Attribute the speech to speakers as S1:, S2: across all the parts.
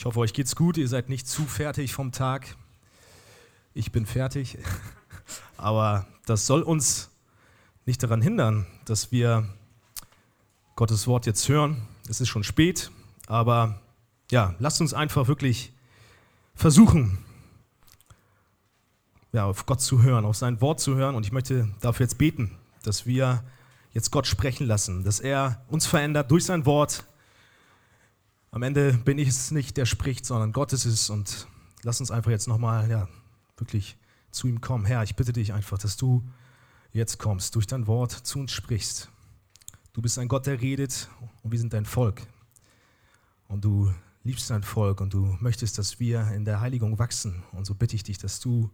S1: Ich hoffe, euch geht's gut. Ihr seid nicht zu fertig vom Tag. Ich bin fertig. Aber das soll uns nicht daran hindern, dass wir Gottes Wort jetzt hören. Es ist schon spät, aber ja, lasst uns einfach wirklich versuchen, ja, auf Gott zu hören, auf sein Wort zu hören. Und ich möchte dafür jetzt beten, dass wir jetzt Gott sprechen lassen, dass er uns verändert durch sein Wort. Am Ende bin ich es nicht, der spricht, sondern Gott ist es. Und lass uns einfach jetzt nochmal, ja, wirklich zu ihm kommen. Herr, ich bitte dich einfach, dass du jetzt kommst, durch dein Wort zu uns sprichst. Du bist ein Gott, der redet und wir sind dein Volk. Und du liebst dein Volk und du möchtest, dass wir in der Heiligung wachsen. Und so bitte ich dich, dass du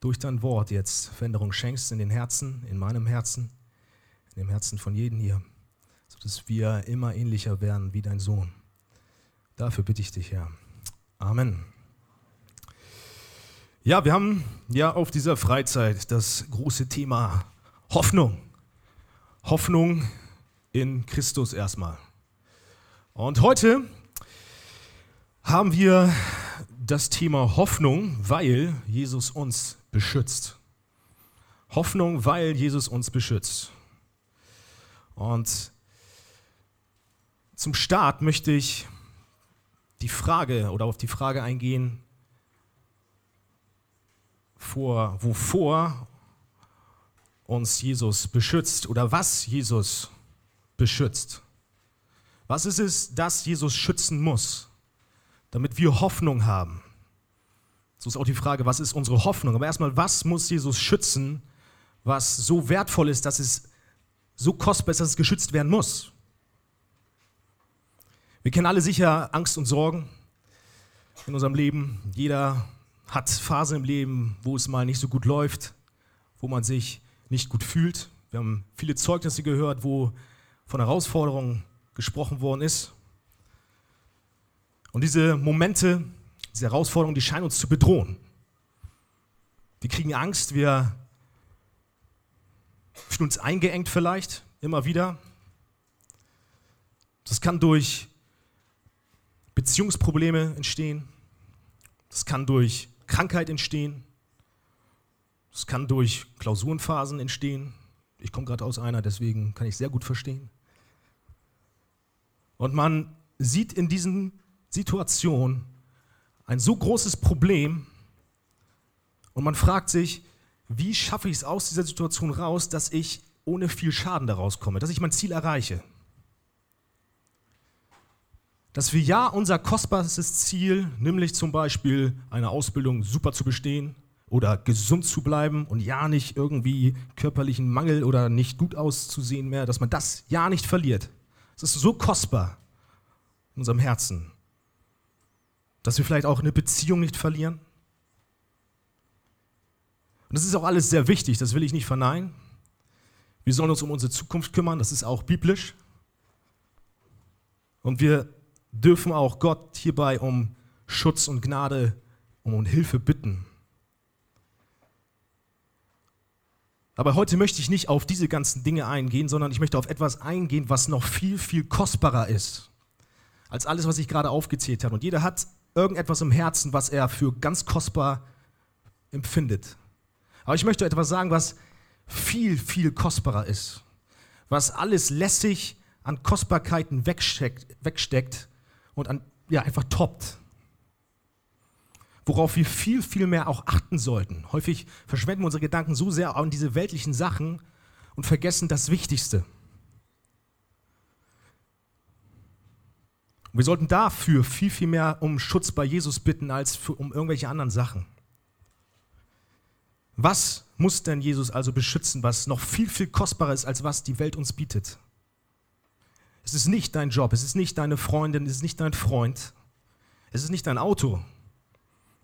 S1: durch dein Wort jetzt Veränderung schenkst in den Herzen, in meinem Herzen, in dem Herzen von jedem hier, sodass wir immer ähnlicher werden wie dein Sohn. Dafür bitte ich dich, Herr. Amen. Ja, wir haben ja auf dieser Freizeit das große Thema Hoffnung. Hoffnung in Christus erstmal. Und heute haben wir das Thema Hoffnung, weil Jesus uns beschützt. Hoffnung, weil Jesus uns beschützt. Und zum Start möchte ich die Frage oder auf die Frage eingehen, vor, wovor uns Jesus beschützt oder was Jesus beschützt. Was ist es, das Jesus schützen muss, damit wir Hoffnung haben? So ist auch die Frage, was ist unsere Hoffnung? Aber erstmal, was muss Jesus schützen, was so wertvoll ist, dass es so kostbar ist, dass es geschützt werden muss? Wir kennen alle sicher Angst und Sorgen in unserem Leben. Jeder hat Phasen im Leben, wo es mal nicht so gut läuft, wo man sich nicht gut fühlt. Wir haben viele Zeugnisse gehört, wo von Herausforderungen gesprochen worden ist. Und diese Momente, diese Herausforderungen, die scheinen uns zu bedrohen. Wir kriegen Angst, wir fühlen uns eingeengt vielleicht, immer wieder. Das kann durch Beziehungsprobleme entstehen. Das kann durch Krankheit entstehen. Das kann durch Klausurenphasen entstehen. Ich komme gerade aus einer, deswegen kann ich sehr gut verstehen. Und man sieht in diesen Situationen ein so großes Problem und man fragt sich, wie schaffe ich es aus dieser Situation raus, dass ich ohne viel Schaden daraus komme, dass ich mein Ziel erreiche. Dass wir ja unser kostbarstes Ziel, nämlich zum Beispiel eine Ausbildung super zu bestehen oder gesund zu bleiben und ja nicht irgendwie körperlichen Mangel oder nicht gut auszusehen mehr, dass man das ja nicht verliert. Es ist so kostbar in unserem Herzen. Dass wir vielleicht auch eine Beziehung nicht verlieren. Und das ist auch alles sehr wichtig, das will ich nicht verneinen. Wir sollen uns um unsere Zukunft kümmern, das ist auch biblisch. Und wir dürfen auch Gott hierbei um Schutz und Gnade, um Hilfe bitten. Aber heute möchte ich nicht auf diese ganzen Dinge eingehen, sondern ich möchte auf etwas eingehen, was noch viel, viel kostbarer ist als alles, was ich gerade aufgezählt habe. Und jeder hat irgendetwas im Herzen, was er für ganz kostbar empfindet. Aber ich möchte etwas sagen, was viel, viel kostbarer ist. Was alles lässig an Kostbarkeiten wegsteckt, wegsteckt und an, ja, einfach toppt. Worauf wir viel, viel mehr auch achten sollten. Häufig verschwenden wir unsere Gedanken so sehr an diese weltlichen Sachen und vergessen das Wichtigste. wir sollten dafür viel, viel mehr um Schutz bei Jesus bitten, als für, um irgendwelche anderen Sachen. Was muss denn Jesus also beschützen, was noch viel, viel kostbarer ist, als was die Welt uns bietet? Es ist nicht dein Job, es ist nicht deine Freundin, es ist nicht dein Freund, es ist nicht dein Auto,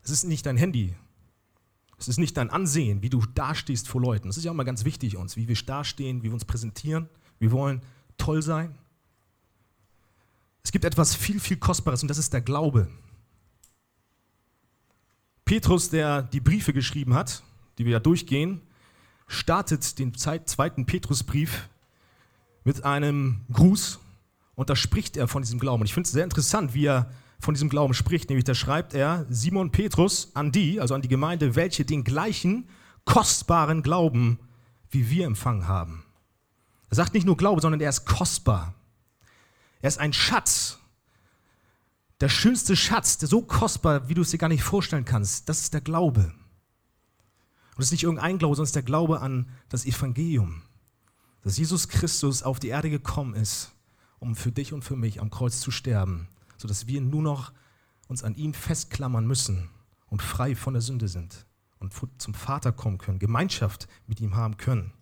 S1: es ist nicht dein Handy, es ist nicht dein Ansehen, wie du dastehst vor Leuten. Das ist ja auch mal ganz wichtig uns, wie wir dastehen, wie wir uns präsentieren. Wir wollen toll sein. Es gibt etwas viel, viel Kostbares und das ist der Glaube. Petrus, der die Briefe geschrieben hat, die wir ja durchgehen, startet den zweiten Petrusbrief mit einem Gruß und da spricht er von diesem Glauben. Und ich finde es sehr interessant, wie er von diesem Glauben spricht. Nämlich da schreibt er Simon Petrus an die, also an die Gemeinde, welche den gleichen kostbaren Glauben wie wir empfangen haben. Er sagt nicht nur Glaube, sondern er ist kostbar. Er ist ein Schatz. Der schönste Schatz, der so kostbar, wie du es dir gar nicht vorstellen kannst, das ist der Glaube. Und es ist nicht irgendein Glaube, sondern es ist der Glaube an das Evangelium. Dass Jesus Christus auf die Erde gekommen ist, um für dich und für mich am Kreuz zu sterben, sodass wir nur noch uns an ihm festklammern müssen und frei von der Sünde sind und zum Vater kommen können, Gemeinschaft mit ihm haben können.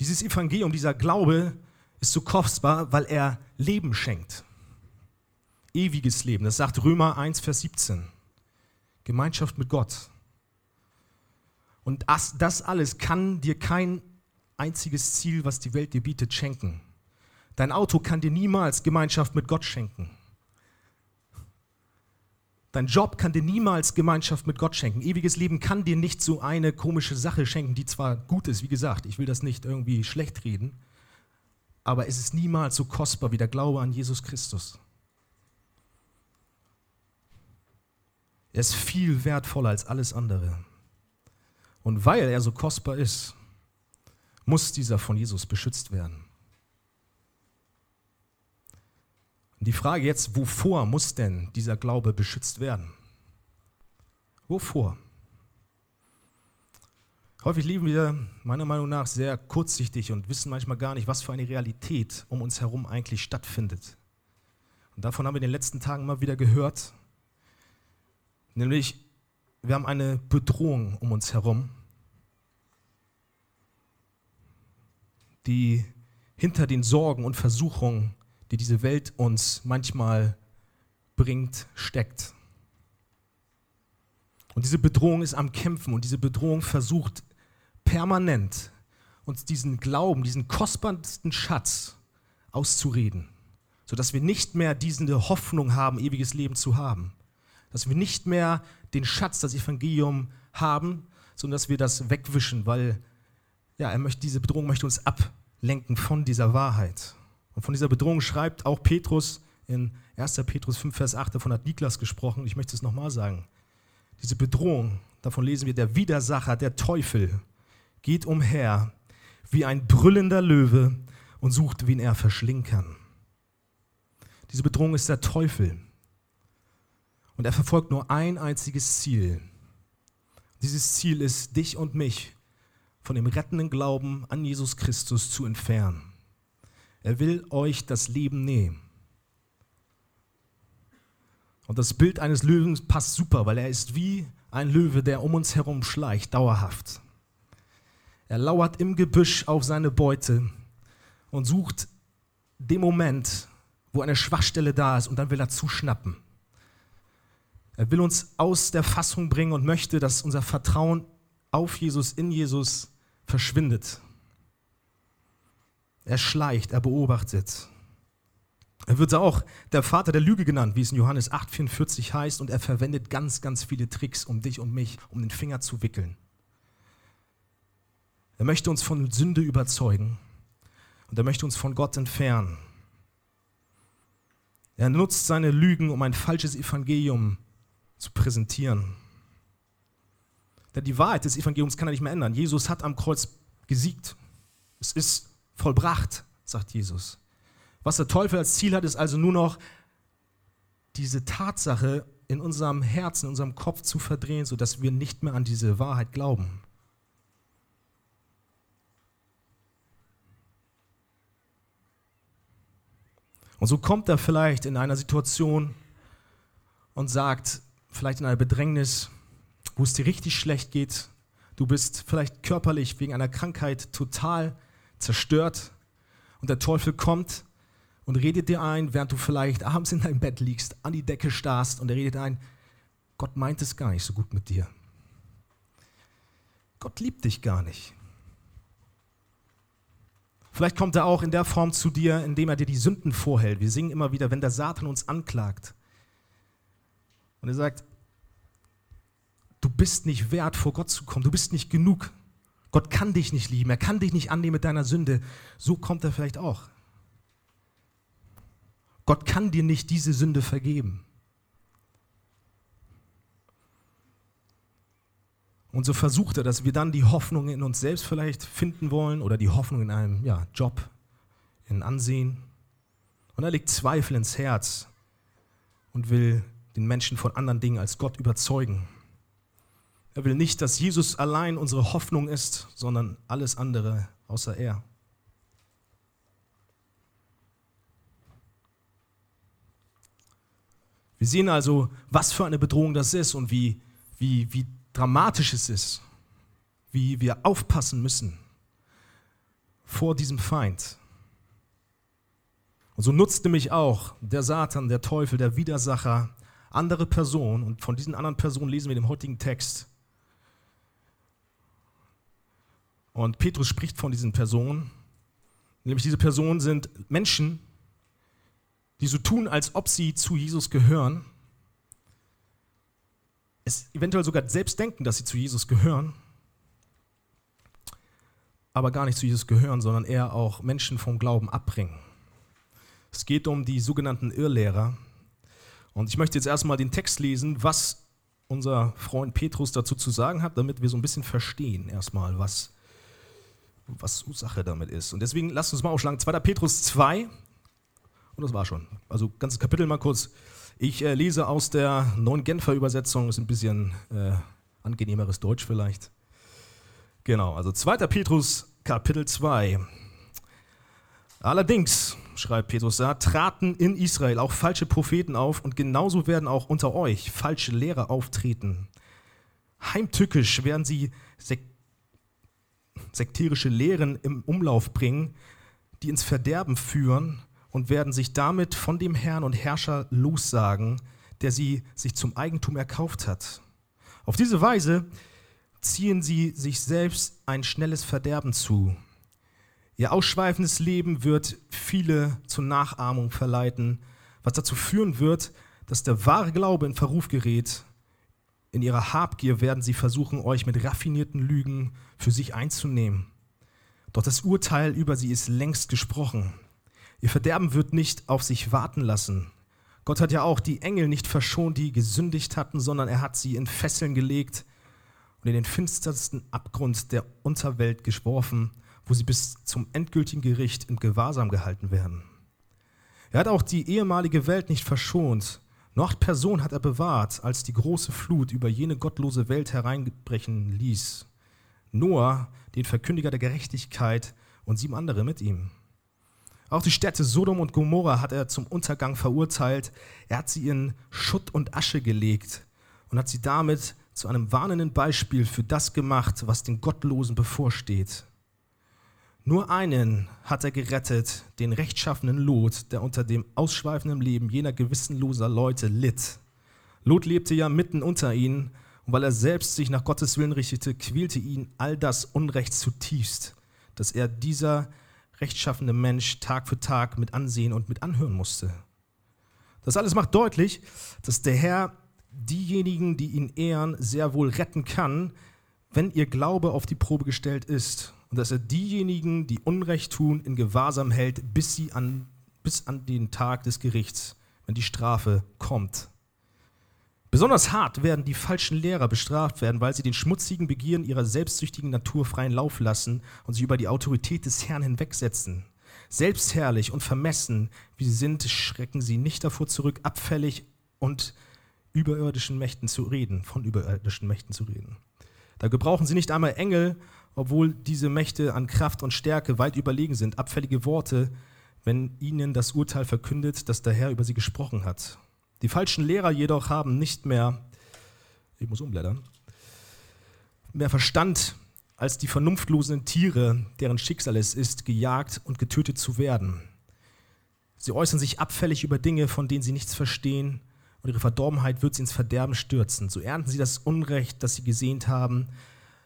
S1: Dieses Evangelium, dieser Glaube ist so kostbar, weil er Leben schenkt. Ewiges Leben. Das sagt Römer 1, Vers 17. Gemeinschaft mit Gott. Und das alles kann dir kein einziges Ziel, was die Welt dir bietet, schenken. Dein Auto kann dir niemals Gemeinschaft mit Gott schenken. Dein Job kann dir niemals Gemeinschaft mit Gott schenken. Ewiges Leben kann dir nicht so eine komische Sache schenken, die zwar gut ist, wie gesagt, ich will das nicht irgendwie schlecht reden, aber es ist niemals so kostbar wie der Glaube an Jesus Christus. Er ist viel wertvoller als alles andere. Und weil er so kostbar ist, muss dieser von Jesus beschützt werden. Und die Frage jetzt, wovor muss denn dieser Glaube beschützt werden? Wovor? Häufig leben wir meiner Meinung nach sehr kurzsichtig und wissen manchmal gar nicht, was für eine Realität um uns herum eigentlich stattfindet. Und davon haben wir in den letzten Tagen mal wieder gehört. Nämlich, wir haben eine Bedrohung um uns herum, die hinter den Sorgen und Versuchungen, die diese Welt uns manchmal bringt, steckt. Und diese Bedrohung ist am Kämpfen und diese Bedrohung versucht permanent uns diesen Glauben, diesen kostbarsten Schatz auszureden, sodass wir nicht mehr diese Hoffnung haben, ewiges Leben zu haben. Dass wir nicht mehr den Schatz, das Evangelium haben, sondern dass wir das wegwischen, weil ja, er möchte, diese Bedrohung möchte uns ablenken von dieser Wahrheit. Und von dieser Bedrohung schreibt auch Petrus in 1. Petrus 5, Vers 8, davon hat Niklas gesprochen, ich möchte es nochmal sagen. Diese Bedrohung, davon lesen wir, der Widersacher, der Teufel, geht umher wie ein brüllender Löwe und sucht, wen er verschlingen kann. Diese Bedrohung ist der Teufel. Und er verfolgt nur ein einziges Ziel. Dieses Ziel ist, dich und mich von dem rettenden Glauben an Jesus Christus zu entfernen. Er will euch das Leben nehmen. Und das Bild eines Löwen passt super, weil er ist wie ein Löwe, der um uns herum schleicht, dauerhaft. Er lauert im Gebüsch auf seine Beute und sucht den Moment, wo eine Schwachstelle da ist und dann will er zuschnappen. Er will uns aus der Fassung bringen und möchte, dass unser Vertrauen auf Jesus, in Jesus verschwindet. Er schleicht, er beobachtet. Er wird auch der Vater der Lüge genannt, wie es in Johannes 8,44 heißt, und er verwendet ganz, ganz viele Tricks, um dich und mich um den Finger zu wickeln. Er möchte uns von Sünde überzeugen und er möchte uns von Gott entfernen. Er nutzt seine Lügen, um ein falsches Evangelium zu präsentieren. Denn die Wahrheit des Evangeliums kann er nicht mehr ändern. Jesus hat am Kreuz gesiegt. Es ist vollbracht, sagt Jesus. Was der Teufel als Ziel hat, ist also nur noch diese Tatsache in unserem Herzen, in unserem Kopf zu verdrehen, sodass wir nicht mehr an diese Wahrheit glauben. Und so kommt er vielleicht in einer Situation und sagt, vielleicht in einer Bedrängnis, wo es dir richtig schlecht geht, du bist vielleicht körperlich wegen einer Krankheit total zerstört und der Teufel kommt und redet dir ein, während du vielleicht abends in deinem Bett liegst, an die Decke starrst und er redet ein, Gott meint es gar nicht so gut mit dir. Gott liebt dich gar nicht. Vielleicht kommt er auch in der Form zu dir, indem er dir die Sünden vorhält. Wir singen immer wieder, wenn der Satan uns anklagt. Und er sagt, du bist nicht wert, vor Gott zu kommen. Du bist nicht genug. Gott kann dich nicht lieben. Er kann dich nicht annehmen mit deiner Sünde. So kommt er vielleicht auch. Gott kann dir nicht diese Sünde vergeben. Und so versucht er, dass wir dann die Hoffnung in uns selbst vielleicht finden wollen oder die Hoffnung in einem ja, Job, in Ansehen. Und er legt Zweifel ins Herz und will den Menschen von anderen Dingen als Gott überzeugen. Er will nicht, dass Jesus allein unsere Hoffnung ist, sondern alles andere außer er. Wir sehen also, was für eine Bedrohung das ist und wie, wie, wie dramatisch es ist, wie wir aufpassen müssen vor diesem Feind. Und so nutzt nämlich auch der Satan, der Teufel, der Widersacher andere Personen, und von diesen anderen Personen lesen wir den heutigen Text. Und Petrus spricht von diesen Personen, nämlich diese Personen sind Menschen, die so tun, als ob sie zu Jesus gehören, es eventuell sogar selbst denken, dass sie zu Jesus gehören, aber gar nicht zu Jesus gehören, sondern eher auch Menschen vom Glauben abbringen. Es geht um die sogenannten Irrlehrer. Und ich möchte jetzt erstmal den Text lesen, was unser Freund Petrus dazu zu sagen hat, damit wir so ein bisschen verstehen erstmal, was, was Ursache damit ist. Und deswegen lasst uns mal aufschlagen. 2. Petrus 2, und das war schon. Also ganzes Kapitel mal kurz. Ich äh, lese aus der neuen Genfer Übersetzung, ist ein bisschen äh, angenehmeres Deutsch vielleicht. Genau, also 2. Petrus Kapitel 2. Allerdings, schreibt Petrus da, traten in Israel auch falsche Propheten auf und genauso werden auch unter euch falsche Lehrer auftreten. Heimtückisch werden sie sek sekterische Lehren im Umlauf bringen, die ins Verderben führen und werden sich damit von dem Herrn und Herrscher lossagen, der sie sich zum Eigentum erkauft hat. Auf diese Weise ziehen sie sich selbst ein schnelles Verderben zu. Ihr ausschweifendes Leben wird viele zur Nachahmung verleiten, was dazu führen wird, dass der wahre Glaube in Verruf gerät. In ihrer Habgier werden sie versuchen, euch mit raffinierten Lügen für sich einzunehmen. Doch das Urteil über sie ist längst gesprochen. Ihr Verderben wird nicht auf sich warten lassen. Gott hat ja auch die Engel nicht verschont, die gesündigt hatten, sondern er hat sie in Fesseln gelegt und in den finstersten Abgrund der Unterwelt geschworfen, wo sie bis zum endgültigen Gericht im Gewahrsam gehalten werden. Er hat auch die ehemalige Welt nicht verschont. Nur acht Personen hat er bewahrt, als die große Flut über jene gottlose Welt hereinbrechen ließ. Noah, den Verkündiger der Gerechtigkeit, und sieben andere mit ihm. Auch die Städte Sodom und Gomorra hat er zum Untergang verurteilt. Er hat sie in Schutt und Asche gelegt und hat sie damit zu einem warnenden Beispiel für das gemacht, was den Gottlosen bevorsteht. Nur einen hat er gerettet, den rechtschaffenen Lot, der unter dem ausschweifenden Leben jener gewissenloser Leute litt. Lot lebte ja mitten unter ihnen, und weil er selbst sich nach Gottes Willen richtete, quälte ihn all das Unrecht zutiefst, dass er dieser rechtschaffene Mensch Tag für Tag mit ansehen und mit anhören musste. Das alles macht deutlich, dass der Herr diejenigen, die ihn ehren, sehr wohl retten kann, wenn ihr Glaube auf die Probe gestellt ist und dass er diejenigen, die Unrecht tun, in Gewahrsam hält, bis, sie an, bis an den Tag des Gerichts, wenn die Strafe kommt. Besonders hart werden die falschen Lehrer bestraft werden, weil sie den schmutzigen Begieren ihrer selbstsüchtigen Natur freien Lauf lassen und sich über die Autorität des Herrn hinwegsetzen. Selbstherrlich und vermessen, wie sie sind, schrecken sie nicht davor zurück, abfällig und überirdischen Mächten zu reden, von überirdischen Mächten zu reden. Da gebrauchen sie nicht einmal Engel, obwohl diese Mächte an Kraft und Stärke weit überlegen sind, abfällige Worte, wenn ihnen das Urteil verkündet, das der Herr über sie gesprochen hat. Die falschen Lehrer jedoch haben nicht mehr, ich muss umblättern, mehr Verstand als die vernunftlosen Tiere, deren Schicksal es ist, gejagt und getötet zu werden. Sie äußern sich abfällig über Dinge, von denen sie nichts verstehen, und ihre Verdorbenheit wird sie ins Verderben stürzen. So ernten sie das Unrecht, das sie gesehnt haben,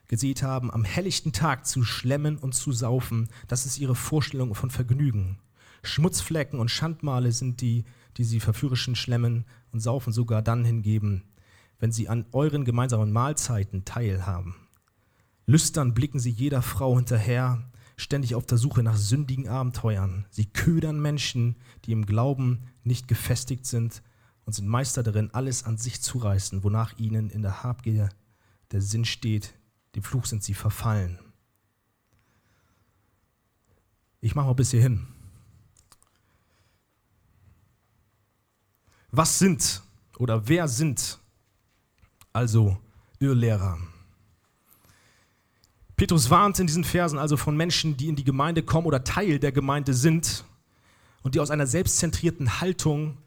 S1: gesät haben, am helllichten Tag zu schlemmen und zu saufen. Das ist ihre Vorstellung von Vergnügen. Schmutzflecken und Schandmale sind die die sie verführerischen Schlemmen und Saufen sogar dann hingeben, wenn sie an euren gemeinsamen Mahlzeiten teilhaben. Lüstern blicken sie jeder Frau hinterher, ständig auf der Suche nach sündigen Abenteuern. Sie ködern Menschen, die im Glauben nicht gefestigt sind und sind Meister darin, alles an sich zu reißen, wonach ihnen in der Habgier der Sinn steht. Dem Fluch sind sie verfallen. Ich mache mal bis hierhin. Was sind oder wer sind also Irrlehrer? Petrus warnt in diesen Versen also von Menschen, die in die Gemeinde kommen oder Teil der Gemeinde sind und die aus einer selbstzentrierten Haltung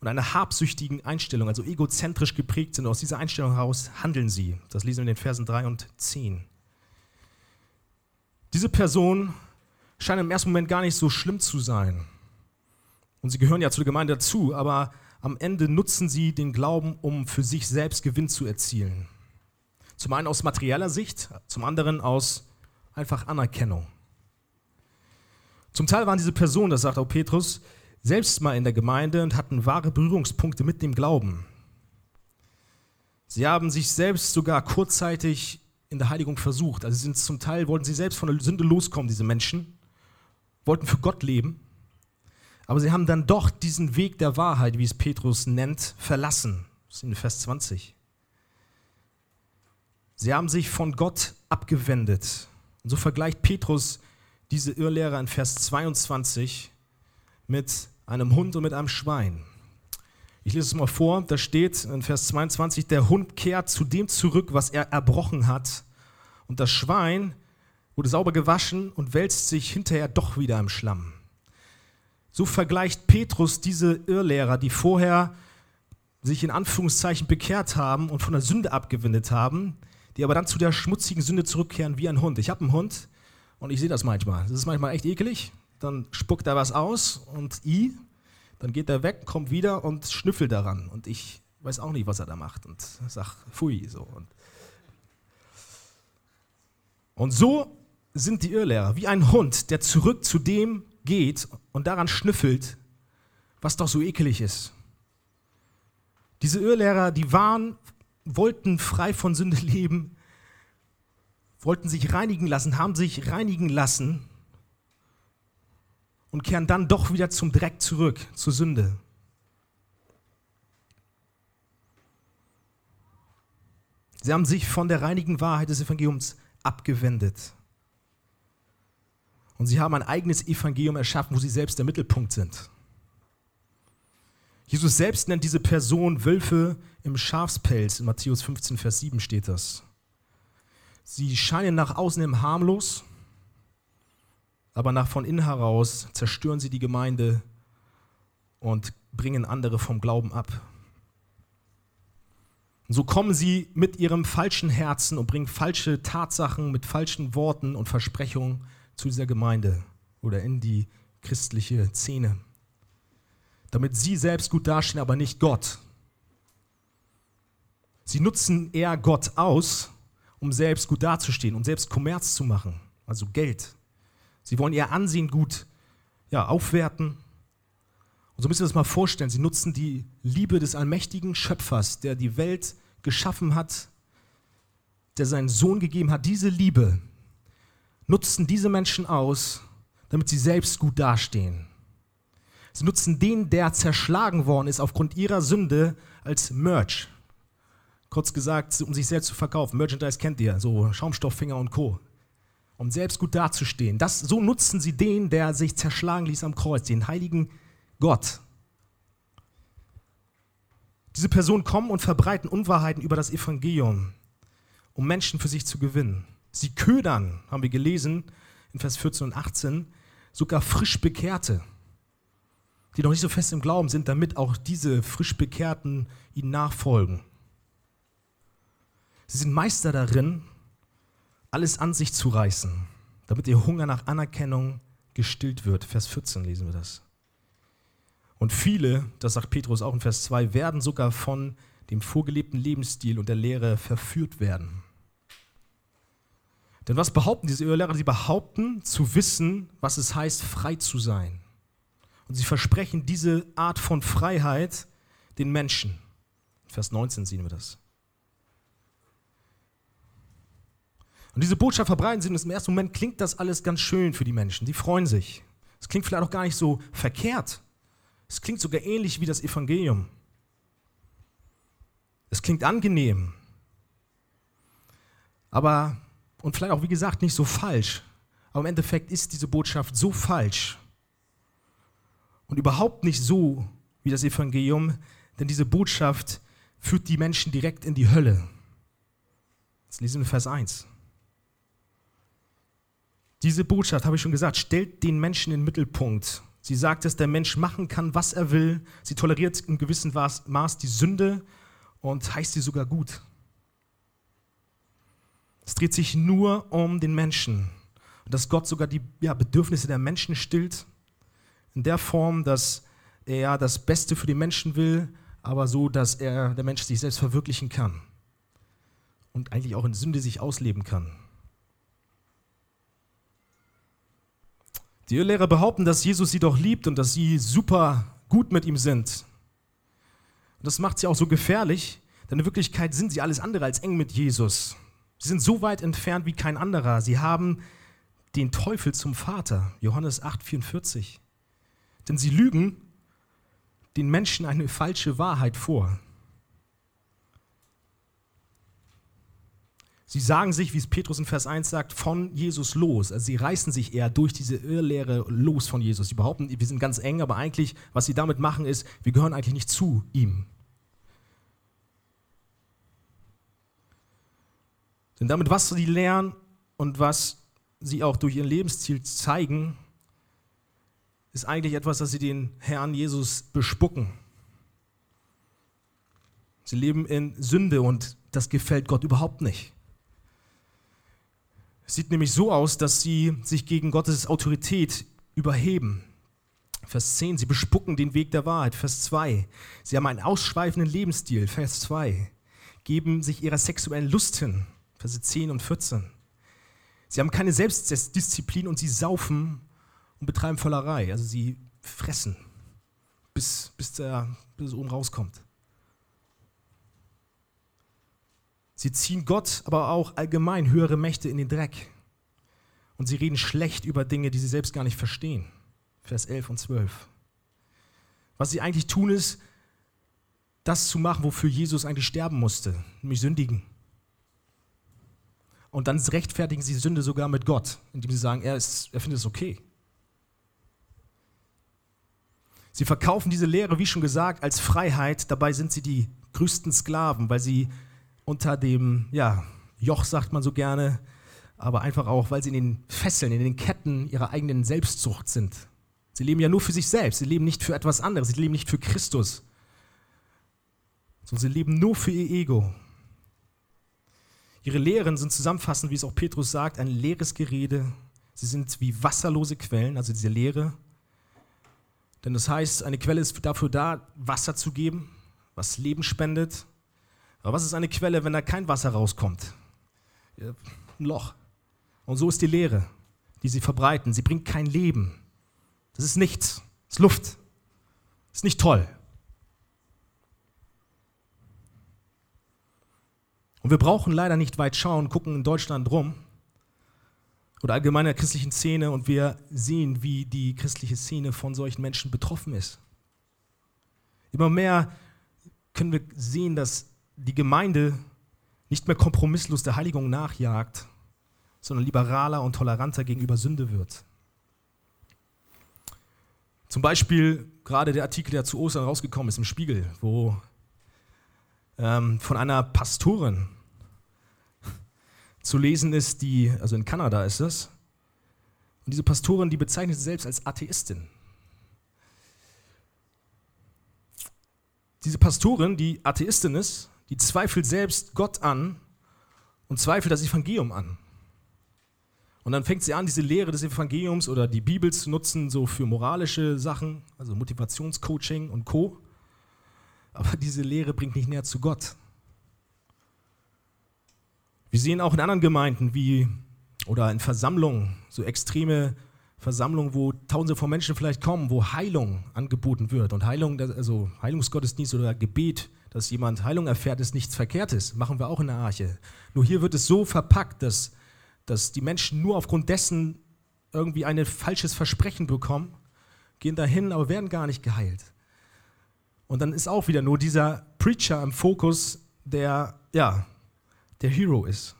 S1: und einer habsüchtigen Einstellung, also egozentrisch geprägt sind. Aus dieser Einstellung heraus handeln sie. Das lesen wir in den Versen 3 und 10. Diese Personen scheinen im ersten Moment gar nicht so schlimm zu sein. Und sie gehören ja zur Gemeinde dazu, aber am Ende nutzen sie den Glauben, um für sich selbst Gewinn zu erzielen. Zum einen aus materieller Sicht, zum anderen aus einfach Anerkennung. Zum Teil waren diese Personen, das sagt auch Petrus, selbst mal in der Gemeinde und hatten wahre Berührungspunkte mit dem Glauben. Sie haben sich selbst sogar kurzzeitig in der Heiligung versucht. Also sind zum Teil wollten sie selbst von der Sünde loskommen, diese Menschen, wollten für Gott leben aber sie haben dann doch diesen Weg der Wahrheit, wie es Petrus nennt, verlassen. Das ist in Vers 20. Sie haben sich von Gott abgewendet. Und so vergleicht Petrus diese Irrlehrer in Vers 22 mit einem Hund und mit einem Schwein. Ich lese es mal vor, da steht in Vers 22, der Hund kehrt zu dem zurück, was er erbrochen hat, und das Schwein wurde sauber gewaschen und wälzt sich hinterher doch wieder im Schlamm. So vergleicht Petrus diese Irrlehrer, die vorher sich in Anführungszeichen bekehrt haben und von der Sünde abgewendet haben, die aber dann zu der schmutzigen Sünde zurückkehren wie ein Hund. Ich habe einen Hund und ich sehe das manchmal. Das ist manchmal echt ekelig. Dann spuckt er was aus und i, dann geht er weg, kommt wieder und schnüffelt daran. Und ich weiß auch nicht, was er da macht und sag, pfui, so. Und, und so sind die Irrlehrer wie ein Hund, der zurück zu dem geht und daran schnüffelt, was doch so ekelig ist. Diese Irrlehrer, die waren, wollten frei von Sünde leben, wollten sich reinigen lassen, haben sich reinigen lassen und kehren dann doch wieder zum Dreck zurück, zur Sünde. Sie haben sich von der reinigen Wahrheit des Evangeliums abgewendet. Und sie haben ein eigenes Evangelium erschaffen, wo sie selbst der Mittelpunkt sind. Jesus selbst nennt diese Person Wölfe im Schafspelz. In Matthäus 15, Vers 7 steht das. Sie scheinen nach außen im harmlos, aber nach von innen heraus zerstören sie die Gemeinde und bringen andere vom Glauben ab. Und so kommen sie mit ihrem falschen Herzen und bringen falsche Tatsachen mit falschen Worten und Versprechungen zu dieser Gemeinde oder in die christliche Szene. Damit sie selbst gut dastehen, aber nicht Gott. Sie nutzen eher Gott aus, um selbst gut dazustehen, um selbst Kommerz zu machen, also Geld. Sie wollen ihr Ansehen gut ja, aufwerten. Und so müssen wir das mal vorstellen. Sie nutzen die Liebe des allmächtigen Schöpfers, der die Welt geschaffen hat, der seinen Sohn gegeben hat. Diese Liebe nutzen diese Menschen aus, damit sie selbst gut dastehen. Sie nutzen den, der zerschlagen worden ist aufgrund ihrer Sünde, als Merch. Kurz gesagt, um sich selbst zu verkaufen. Merchandise kennt ihr, so Schaumstofffinger und Co. Um selbst gut dazustehen. Das, so nutzen sie den, der sich zerschlagen ließ am Kreuz, den heiligen Gott. Diese Personen kommen und verbreiten Unwahrheiten über das Evangelium, um Menschen für sich zu gewinnen. Sie ködern, haben wir gelesen in Vers 14 und 18, sogar frisch Bekehrte, die noch nicht so fest im Glauben sind, damit auch diese frisch Bekehrten ihnen nachfolgen. Sie sind Meister darin, alles an sich zu reißen, damit ihr Hunger nach Anerkennung gestillt wird. Vers 14 lesen wir das. Und viele, das sagt Petrus auch in Vers 2, werden sogar von dem vorgelebten Lebensstil und der Lehre verführt werden. Denn was behaupten diese Irrlehrer? Sie behaupten zu wissen, was es heißt, frei zu sein. Und sie versprechen diese Art von Freiheit den Menschen. Vers 19 sehen wir das. Und diese Botschaft verbreiten sie und im ersten Moment klingt das alles ganz schön für die Menschen. Die freuen sich. Es klingt vielleicht auch gar nicht so verkehrt. Es klingt sogar ähnlich wie das Evangelium. Es klingt angenehm. Aber, und vielleicht auch wie gesagt, nicht so falsch. Aber im Endeffekt ist diese Botschaft so falsch und überhaupt nicht so wie das Evangelium, denn diese Botschaft führt die Menschen direkt in die Hölle. Das lesen wir Vers 1. Diese Botschaft, habe ich schon gesagt, stellt den Menschen in den Mittelpunkt. Sie sagt, dass der Mensch machen kann, was er will. Sie toleriert in gewissem Maß die Sünde und heißt sie sogar gut. Es dreht sich nur um den Menschen. Und dass Gott sogar die ja, Bedürfnisse der Menschen stillt. In der Form, dass er das Beste für die Menschen will, aber so, dass er, der Mensch sich selbst verwirklichen kann. Und eigentlich auch in Sünde sich ausleben kann. Die Irrlehrer behaupten, dass Jesus sie doch liebt und dass sie super gut mit ihm sind. Und das macht sie auch so gefährlich, denn in Wirklichkeit sind sie alles andere als eng mit Jesus. Sie sind so weit entfernt wie kein anderer. Sie haben den Teufel zum Vater. Johannes 8,44. Denn sie lügen den Menschen eine falsche Wahrheit vor. Sie sagen sich, wie es Petrus in Vers 1 sagt, von Jesus los. Also sie reißen sich eher durch diese Irrlehre los von Jesus. Sie behaupten, wir sind ganz eng, aber eigentlich, was sie damit machen, ist, wir gehören eigentlich nicht zu ihm. Denn damit, was sie lernen und was sie auch durch ihr Lebensziel zeigen, ist eigentlich etwas, das sie den Herrn Jesus bespucken. Sie leben in Sünde und das gefällt Gott überhaupt nicht. Sieht nämlich so aus, dass sie sich gegen Gottes Autorität überheben. Vers 10, sie bespucken den Weg der Wahrheit. Vers 2, sie haben einen ausschweifenden Lebensstil. Vers 2, geben sich ihrer sexuellen Lust hin. Verse 10 und 14. Sie haben keine Selbstdisziplin und sie saufen und betreiben Völlerei. Also sie fressen, bis, bis, der, bis es oben rauskommt. Sie ziehen Gott, aber auch allgemein höhere Mächte in den Dreck. Und sie reden schlecht über Dinge, die sie selbst gar nicht verstehen. Vers 11 und 12. Was sie eigentlich tun, ist, das zu machen, wofür Jesus eigentlich sterben musste, nämlich sündigen. Und dann rechtfertigen sie Sünde sogar mit Gott, indem sie sagen, er, ist, er findet es okay. Sie verkaufen diese Lehre, wie schon gesagt, als Freiheit. Dabei sind sie die größten Sklaven, weil sie unter dem ja, Joch, sagt man so gerne, aber einfach auch, weil sie in den Fesseln, in den Ketten ihrer eigenen Selbstzucht sind. Sie leben ja nur für sich selbst, sie leben nicht für etwas anderes, sie leben nicht für Christus, sondern sie leben nur für ihr Ego. Ihre Lehren sind zusammenfassend, wie es auch Petrus sagt, ein leeres Gerede. Sie sind wie wasserlose Quellen, also diese Lehre. Denn das heißt, eine Quelle ist dafür da, Wasser zu geben, was Leben spendet. Aber was ist eine Quelle, wenn da kein Wasser rauskommt? Ein Loch. Und so ist die Lehre, die sie verbreiten. Sie bringt kein Leben. Das ist nichts. Das ist Luft. Das ist nicht toll. Und wir brauchen leider nicht weit schauen, gucken in Deutschland rum oder allgemein in der christlichen Szene und wir sehen, wie die christliche Szene von solchen Menschen betroffen ist. Immer mehr können wir sehen, dass die Gemeinde nicht mehr kompromisslos der Heiligung nachjagt, sondern liberaler und toleranter gegenüber Sünde wird. Zum Beispiel gerade der Artikel, der zu Ostern rausgekommen ist im Spiegel, wo ähm, von einer Pastorin zu lesen ist, die, also in Kanada ist es, und diese Pastorin, die bezeichnet sich selbst als Atheistin. Diese Pastorin, die Atheistin ist, die zweifelt selbst Gott an und zweifelt das Evangelium an. Und dann fängt sie an, diese Lehre des Evangeliums oder die Bibel zu nutzen, so für moralische Sachen, also Motivationscoaching und Co. Aber diese Lehre bringt nicht näher zu Gott. Wir sehen auch in anderen Gemeinden wie oder in Versammlungen, so extreme Versammlungen, wo Tausende von Menschen vielleicht kommen, wo Heilung angeboten wird. Und Heilung, also Heilungsgottesdienst oder Gebet dass jemand Heilung erfährt, ist nichts Verkehrtes. Machen wir auch in der Arche. Nur hier wird es so verpackt, dass dass die Menschen nur aufgrund dessen irgendwie ein falsches Versprechen bekommen, gehen dahin, aber werden gar nicht geheilt. Und dann ist auch wieder nur dieser Preacher im Fokus, der, ja, der Hero ist.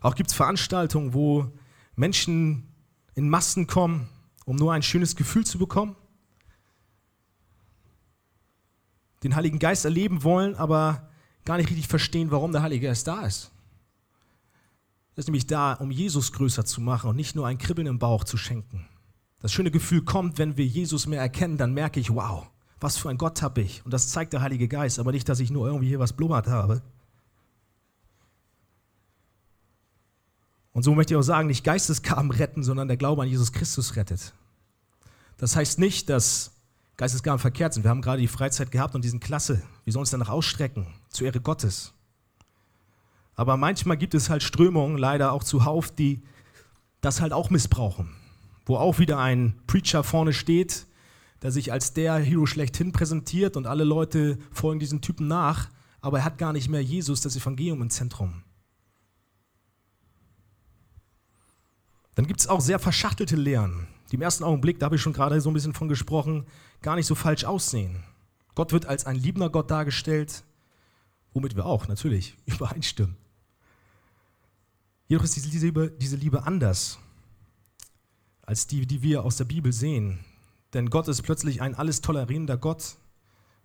S1: Auch gibt es Veranstaltungen, wo Menschen in Massen kommen, um nur ein schönes Gefühl zu bekommen, den Heiligen Geist erleben wollen, aber gar nicht richtig verstehen, warum der Heilige Geist da ist. Er ist nämlich da, um Jesus größer zu machen und nicht nur ein Kribbeln im Bauch zu schenken. Das schöne Gefühl kommt, wenn wir Jesus mehr erkennen, dann merke ich, wow, was für ein Gott habe ich. Und das zeigt der Heilige Geist, aber nicht, dass ich nur irgendwie hier was blubbert habe. Und so möchte ich auch sagen, nicht Geistesgaben retten, sondern der Glaube an Jesus Christus rettet. Das heißt nicht, dass Geistesgaben verkehrt sind. Wir haben gerade die Freizeit gehabt und diesen klasse. Wir sollen uns danach ausstrecken, zur Ehre Gottes. Aber manchmal gibt es halt Strömungen, leider auch zuhauf, die das halt auch missbrauchen. Wo auch wieder ein Preacher vorne steht, der sich als der Hero schlechthin präsentiert und alle Leute folgen diesem Typen nach, aber er hat gar nicht mehr Jesus, das Evangelium im Zentrum. Dann gibt es auch sehr verschachtelte Lehren, die im ersten Augenblick, da habe ich schon gerade so ein bisschen von gesprochen, gar nicht so falsch aussehen. Gott wird als ein liebender Gott dargestellt, womit wir auch natürlich übereinstimmen. Jedoch ist diese Liebe, diese Liebe anders als die, die wir aus der Bibel sehen. Denn Gott ist plötzlich ein alles tolerierender Gott,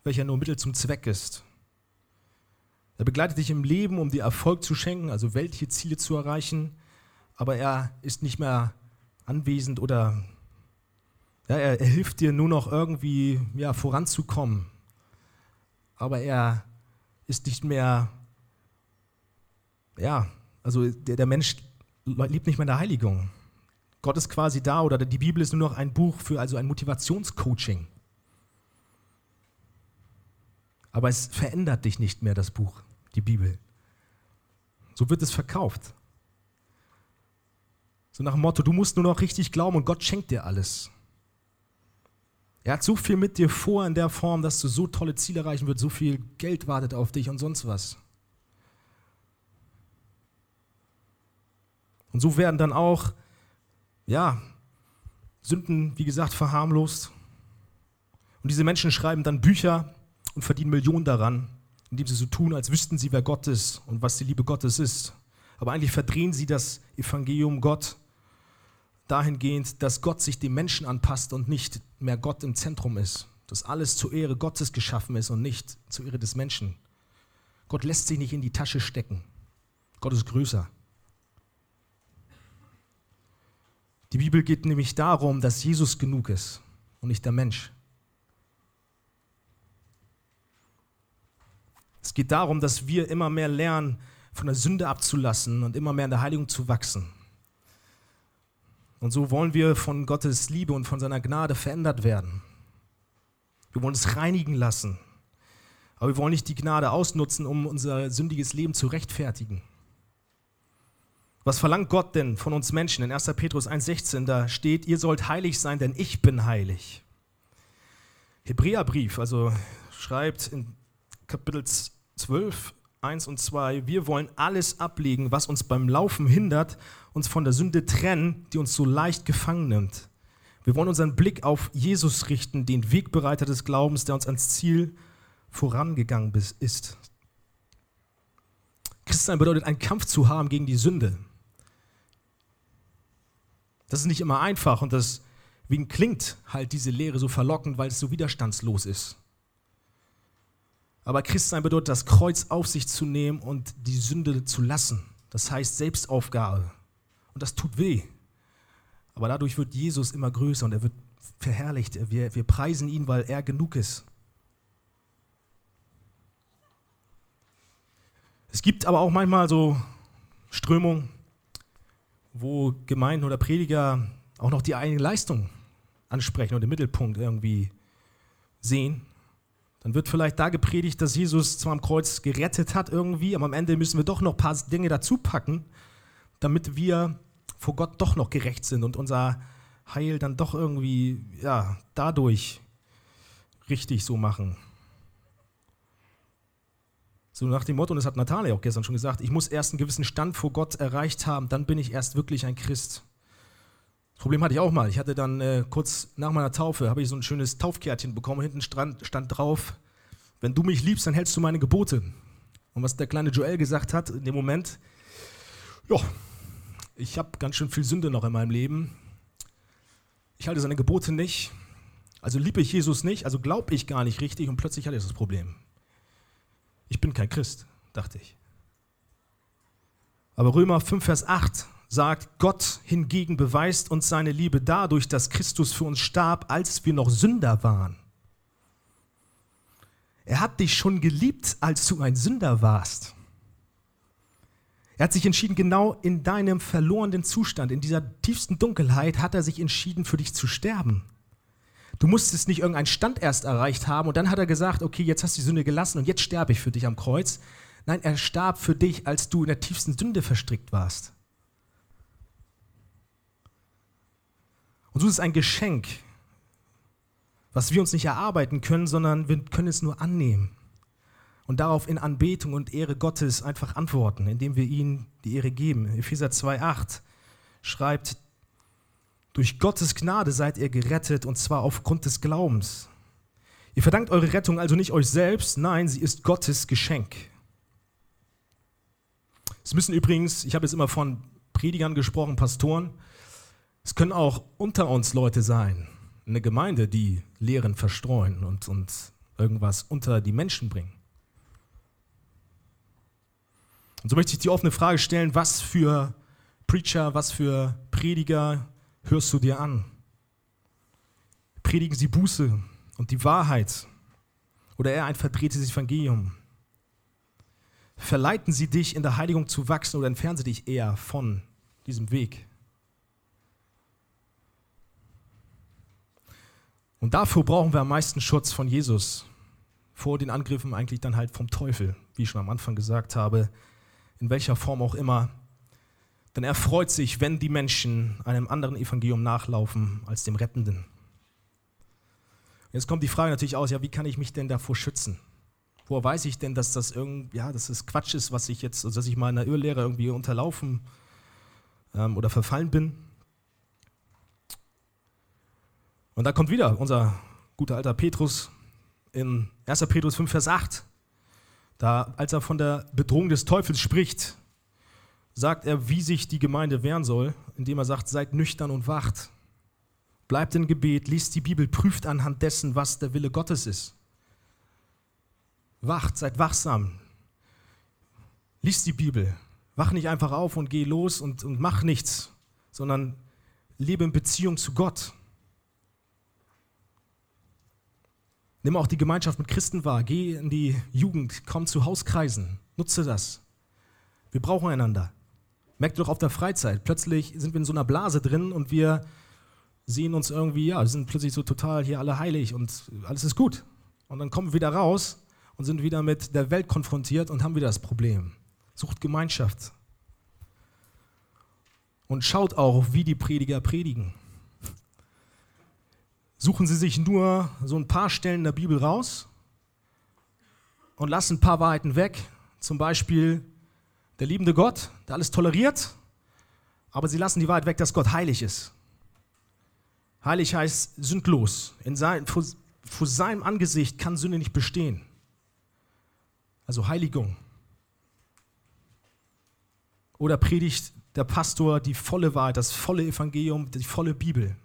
S1: welcher nur Mittel zum Zweck ist. Er begleitet dich im Leben, um dir Erfolg zu schenken, also weltliche Ziele zu erreichen, aber er ist nicht mehr anwesend oder ja, er, er, hilft dir nur noch irgendwie ja, voranzukommen. Aber er ist nicht mehr, ja, also der, der Mensch lebt nicht mehr in der Heiligung. Gott ist quasi da oder die Bibel ist nur noch ein Buch für also ein Motivationscoaching. Aber es verändert dich nicht mehr, das Buch, die Bibel. So wird es verkauft. So nach dem Motto, du musst nur noch richtig glauben und Gott schenkt dir alles. Er hat so viel mit dir vor in der Form, dass du so tolle Ziele erreichen wirst, so viel Geld wartet auf dich und sonst was. Und so werden dann auch, ja, Sünden, wie gesagt, verharmlost. Und diese Menschen schreiben dann Bücher und verdienen Millionen daran, indem sie so tun, als wüssten sie, wer Gott ist und was die Liebe Gottes ist. Aber eigentlich verdrehen sie das Evangelium Gott dahingehend, dass Gott sich dem Menschen anpasst und nicht mehr Gott im Zentrum ist. Dass alles zur Ehre Gottes geschaffen ist und nicht zur Ehre des Menschen. Gott lässt sich nicht in die Tasche stecken. Gott ist größer. Die Bibel geht nämlich darum, dass Jesus genug ist und nicht der Mensch. Es geht darum, dass wir immer mehr lernen, von der Sünde abzulassen und immer mehr in der Heiligung zu wachsen. Und so wollen wir von Gottes Liebe und von seiner Gnade verändert werden. Wir wollen es reinigen lassen. Aber wir wollen nicht die Gnade ausnutzen, um unser sündiges Leben zu rechtfertigen. Was verlangt Gott denn von uns Menschen? In 1. Petrus 1,16, da steht, ihr sollt heilig sein, denn ich bin heilig. Hebräerbrief, also schreibt in Kapitel 12, 1 und 2, wir wollen alles ablegen, was uns beim Laufen hindert, uns von der Sünde trennen, die uns so leicht gefangen nimmt. Wir wollen unseren Blick auf Jesus richten, den Wegbereiter des Glaubens, der uns ans Ziel vorangegangen ist. Christsein bedeutet, einen Kampf zu haben gegen die Sünde. Das ist nicht immer einfach und deswegen klingt halt diese Lehre so verlockend, weil es so widerstandslos ist. Aber Christsein bedeutet, das Kreuz auf sich zu nehmen und die Sünde zu lassen. Das heißt Selbstaufgabe. Und das tut weh. Aber dadurch wird Jesus immer größer und er wird verherrlicht. Wir, wir preisen ihn, weil er genug ist. Es gibt aber auch manchmal so Strömungen, wo Gemeinden oder Prediger auch noch die eigene Leistung ansprechen und den Mittelpunkt irgendwie sehen dann wird vielleicht da gepredigt, dass Jesus zwar am Kreuz gerettet hat irgendwie, aber am Ende müssen wir doch noch ein paar Dinge dazu packen, damit wir vor Gott doch noch gerecht sind und unser Heil dann doch irgendwie ja, dadurch richtig so machen. So nach dem Motto, und das hat Natalia auch gestern schon gesagt, ich muss erst einen gewissen Stand vor Gott erreicht haben, dann bin ich erst wirklich ein Christ. Das Problem hatte ich auch mal. Ich hatte dann äh, kurz nach meiner Taufe, habe ich so ein schönes Taufkärtchen bekommen, hinten stand, stand drauf, wenn du mich liebst, dann hältst du meine Gebote. Und was der kleine Joel gesagt hat in dem Moment, ja, ich habe ganz schön viel Sünde noch in meinem Leben. Ich halte seine Gebote nicht. Also liebe ich Jesus nicht, also glaube ich gar nicht richtig und plötzlich hatte ich das Problem. Ich bin kein Christ, dachte ich. Aber Römer 5, Vers 8 sagt, Gott hingegen beweist uns seine Liebe dadurch, dass Christus für uns starb, als wir noch Sünder waren. Er hat dich schon geliebt, als du ein Sünder warst. Er hat sich entschieden, genau in deinem verlorenen Zustand, in dieser tiefsten Dunkelheit, hat er sich entschieden, für dich zu sterben. Du musstest nicht irgendeinen Stand erst erreicht haben und dann hat er gesagt, okay, jetzt hast du die Sünde gelassen und jetzt sterbe ich für dich am Kreuz. Nein, er starb für dich, als du in der tiefsten Sünde verstrickt warst. Und so ist es ein Geschenk, was wir uns nicht erarbeiten können, sondern wir können es nur annehmen und darauf in Anbetung und Ehre Gottes einfach antworten, indem wir ihm die Ehre geben. Epheser 2,8 schreibt, durch Gottes Gnade seid ihr gerettet und zwar aufgrund des Glaubens. Ihr verdankt eure Rettung also nicht euch selbst, nein, sie ist Gottes Geschenk. Es müssen übrigens, ich habe jetzt immer von Predigern gesprochen, Pastoren, es können auch unter uns Leute sein, eine Gemeinde, die Lehren verstreuen und, und irgendwas unter die Menschen bringen. Und so möchte ich die offene Frage stellen, was für Preacher, was für Prediger hörst du dir an? Predigen sie Buße und die Wahrheit oder eher ein verdrehtes Evangelium? Verleiten sie dich in der Heiligung zu wachsen oder entfernen sie dich eher von diesem Weg? Und dafür brauchen wir am meisten Schutz von Jesus vor den Angriffen eigentlich dann halt vom Teufel, wie ich schon am Anfang gesagt habe, in welcher Form auch immer. Denn er freut sich, wenn die Menschen einem anderen Evangelium nachlaufen als dem Rettenden. Jetzt kommt die Frage natürlich aus, ja, wie kann ich mich denn davor schützen? Woher weiß ich denn, dass das irgendwie, ja, dass das Quatsch ist, was ich jetzt, also dass ich meiner Irrlehre irgendwie unterlaufen ähm, oder verfallen bin? Und da kommt wieder unser guter alter Petrus in 1. Petrus 5, Vers 8. Da, als er von der Bedrohung des Teufels spricht, sagt er, wie sich die Gemeinde wehren soll, indem er sagt, seid nüchtern und wacht. Bleibt im Gebet, liest die Bibel, prüft anhand dessen, was der Wille Gottes ist. Wacht, seid wachsam. Liest die Bibel. Wach nicht einfach auf und geh los und, und mach nichts, sondern lebe in Beziehung zu Gott. Nimm auch die Gemeinschaft mit Christen wahr. Geh in die Jugend, komm zu Hauskreisen. Nutze das. Wir brauchen einander. Merkt doch auf der Freizeit. Plötzlich sind wir in so einer Blase drin und wir sehen uns irgendwie, ja, wir sind plötzlich so total hier alle heilig und alles ist gut. Und dann kommen wir wieder raus und sind wieder mit der Welt konfrontiert und haben wieder das Problem. Sucht Gemeinschaft. Und schaut auch, wie die Prediger predigen. Suchen sie sich nur so ein paar Stellen in der Bibel raus und lassen ein paar Wahrheiten weg. Zum Beispiel der liebende Gott, der alles toleriert, aber sie lassen die Wahrheit weg, dass Gott heilig ist. Heilig heißt sündlos. In sein, vor, vor seinem Angesicht kann Sünde nicht bestehen. Also Heiligung. Oder predigt der Pastor die volle Wahrheit, das volle Evangelium, die volle Bibel.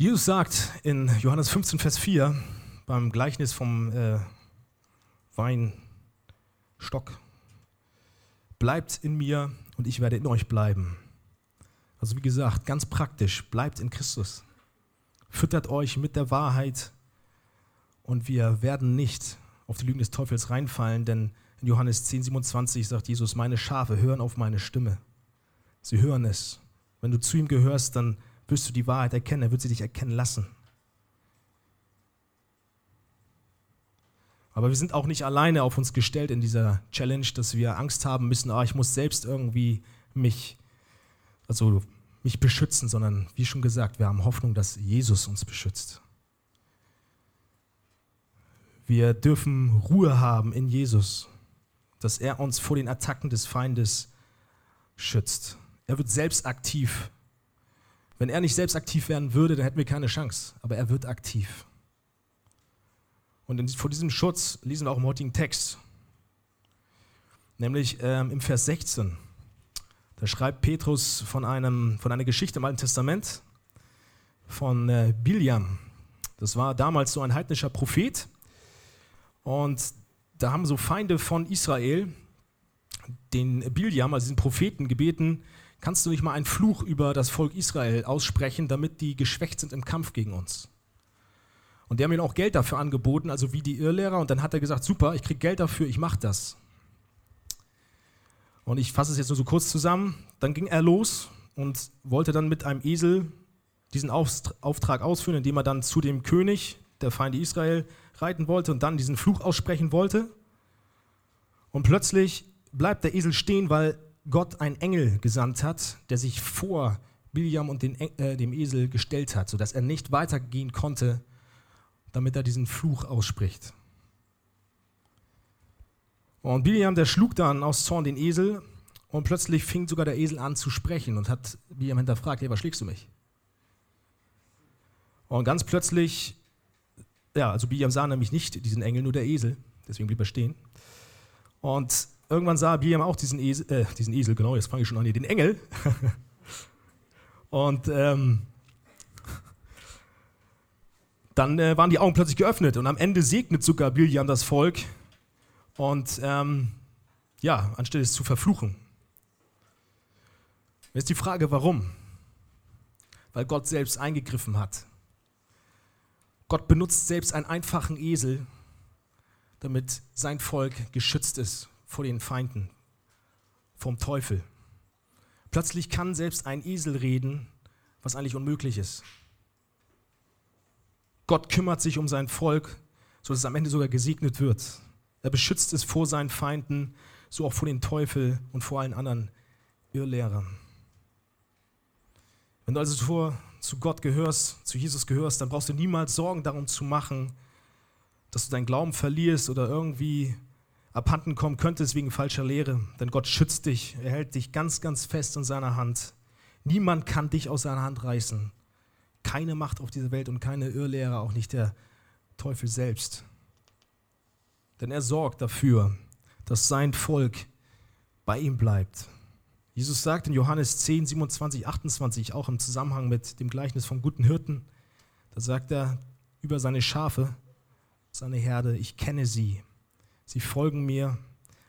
S1: Jesus sagt in Johannes 15, Vers 4 beim Gleichnis vom äh, Weinstock, bleibt in mir und ich werde in euch bleiben. Also wie gesagt, ganz praktisch, bleibt in Christus. Füttert euch mit der Wahrheit und wir werden nicht auf die Lügen des Teufels reinfallen, denn in Johannes 10, 27 sagt Jesus, meine Schafe hören auf meine Stimme. Sie hören es. Wenn du zu ihm gehörst, dann wirst du die Wahrheit erkennen, er wird sie dich erkennen lassen. Aber wir sind auch nicht alleine auf uns gestellt in dieser Challenge, dass wir Angst haben müssen, ah, ich muss selbst irgendwie mich, also mich beschützen, sondern wie schon gesagt, wir haben Hoffnung, dass Jesus uns beschützt. Wir dürfen Ruhe haben in Jesus, dass er uns vor den Attacken des Feindes schützt. Er wird selbst aktiv. Wenn er nicht selbst aktiv werden würde, dann hätten wir keine Chance. Aber er wird aktiv. Und vor diesem Schutz lesen wir auch im heutigen Text. Nämlich ähm, im Vers 16. Da schreibt Petrus von, einem, von einer Geschichte im Alten Testament von äh, Biliam. Das war damals so ein heidnischer Prophet. Und da haben so Feinde von Israel den Biliam, also diesen Propheten, gebeten, kannst du nicht mal einen Fluch über das Volk Israel aussprechen, damit die geschwächt sind im Kampf gegen uns. Und die haben ihm auch Geld dafür angeboten, also wie die Irrlehrer. Und dann hat er gesagt, super, ich kriege Geld dafür, ich mache das. Und ich fasse es jetzt nur so kurz zusammen. Dann ging er los und wollte dann mit einem Esel diesen Auftrag ausführen, indem er dann zu dem König der Feinde Israel reiten wollte und dann diesen Fluch aussprechen wollte. Und plötzlich bleibt der Esel stehen, weil Gott einen Engel gesandt hat, der sich vor Biliam und den, äh, dem Esel gestellt hat, sodass er nicht weitergehen konnte, damit er diesen Fluch ausspricht. Und Biliam, der schlug dann aus Zorn den Esel und plötzlich fing sogar der Esel an zu sprechen und hat Biliam hinterfragt, hey, was schlägst du mich? Und ganz plötzlich, ja, also Biliam sah nämlich nicht diesen Engel, nur der Esel, deswegen blieb er stehen. Und irgendwann sah Biliam auch diesen Esel, äh, diesen Esel, genau, jetzt fange ich schon an hier, den Engel. und ähm, dann äh, waren die Augen plötzlich geöffnet und am Ende segnet sogar Biliam das Volk und ähm, ja, anstelle es zu verfluchen. Jetzt die Frage, warum? Weil Gott selbst eingegriffen hat. Gott benutzt selbst einen einfachen Esel, damit sein Volk geschützt ist vor den Feinden, vom Teufel. Plötzlich kann selbst ein Esel reden, was eigentlich unmöglich ist. Gott kümmert sich um sein Volk, sodass es am Ende sogar gesegnet wird. Er beschützt es vor seinen Feinden, so auch vor den Teufel und vor allen anderen Irrlehrern. Wenn du also vor, zu Gott gehörst, zu Jesus gehörst, dann brauchst du niemals Sorgen darum zu machen, dass du deinen Glauben verlierst oder irgendwie abhanden kommen könntest wegen falscher Lehre. Denn Gott schützt dich, er hält dich ganz, ganz fest in seiner Hand. Niemand kann dich aus seiner Hand reißen. Keine Macht auf dieser Welt und keine Irrlehrer, auch nicht der Teufel selbst. Denn er sorgt dafür, dass sein Volk bei ihm bleibt. Jesus sagt in Johannes 10, 27, 28, auch im Zusammenhang mit dem Gleichnis vom guten Hirten, da sagt er über seine Schafe, seine Herde, ich kenne sie, sie folgen mir